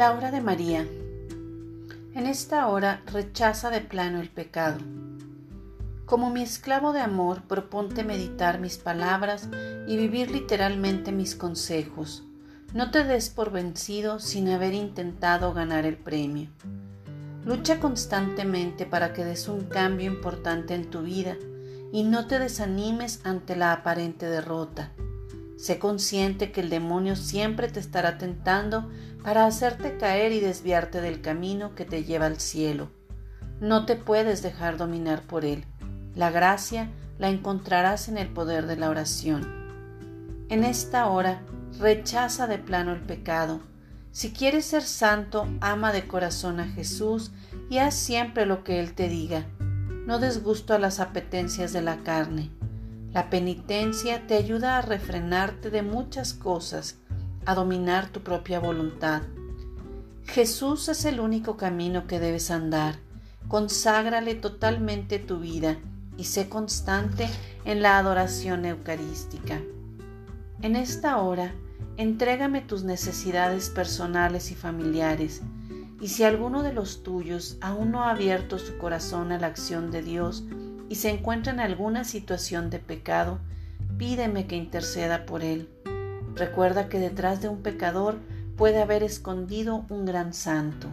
La de María. En esta hora rechaza de plano el pecado. Como mi esclavo de amor, proponte meditar mis palabras y vivir literalmente mis consejos. No te des por vencido sin haber intentado ganar el premio. Lucha constantemente para que des un cambio importante en tu vida y no te desanimes ante la aparente derrota. Sé consciente que el demonio siempre te estará tentando para hacerte caer y desviarte del camino que te lleva al cielo. No te puedes dejar dominar por él. La gracia la encontrarás en el poder de la oración. En esta hora, rechaza de plano el pecado. Si quieres ser santo, ama de corazón a Jesús y haz siempre lo que Él te diga. No des gusto a las apetencias de la carne. La penitencia te ayuda a refrenarte de muchas cosas, a dominar tu propia voluntad. Jesús es el único camino que debes andar. Conságrale totalmente tu vida y sé constante en la adoración eucarística. En esta hora, entrégame tus necesidades personales y familiares, y si alguno de los tuyos aún no ha abierto su corazón a la acción de Dios, y se encuentra en alguna situación de pecado, pídeme que interceda por él. Recuerda que detrás de un pecador puede haber escondido un gran santo.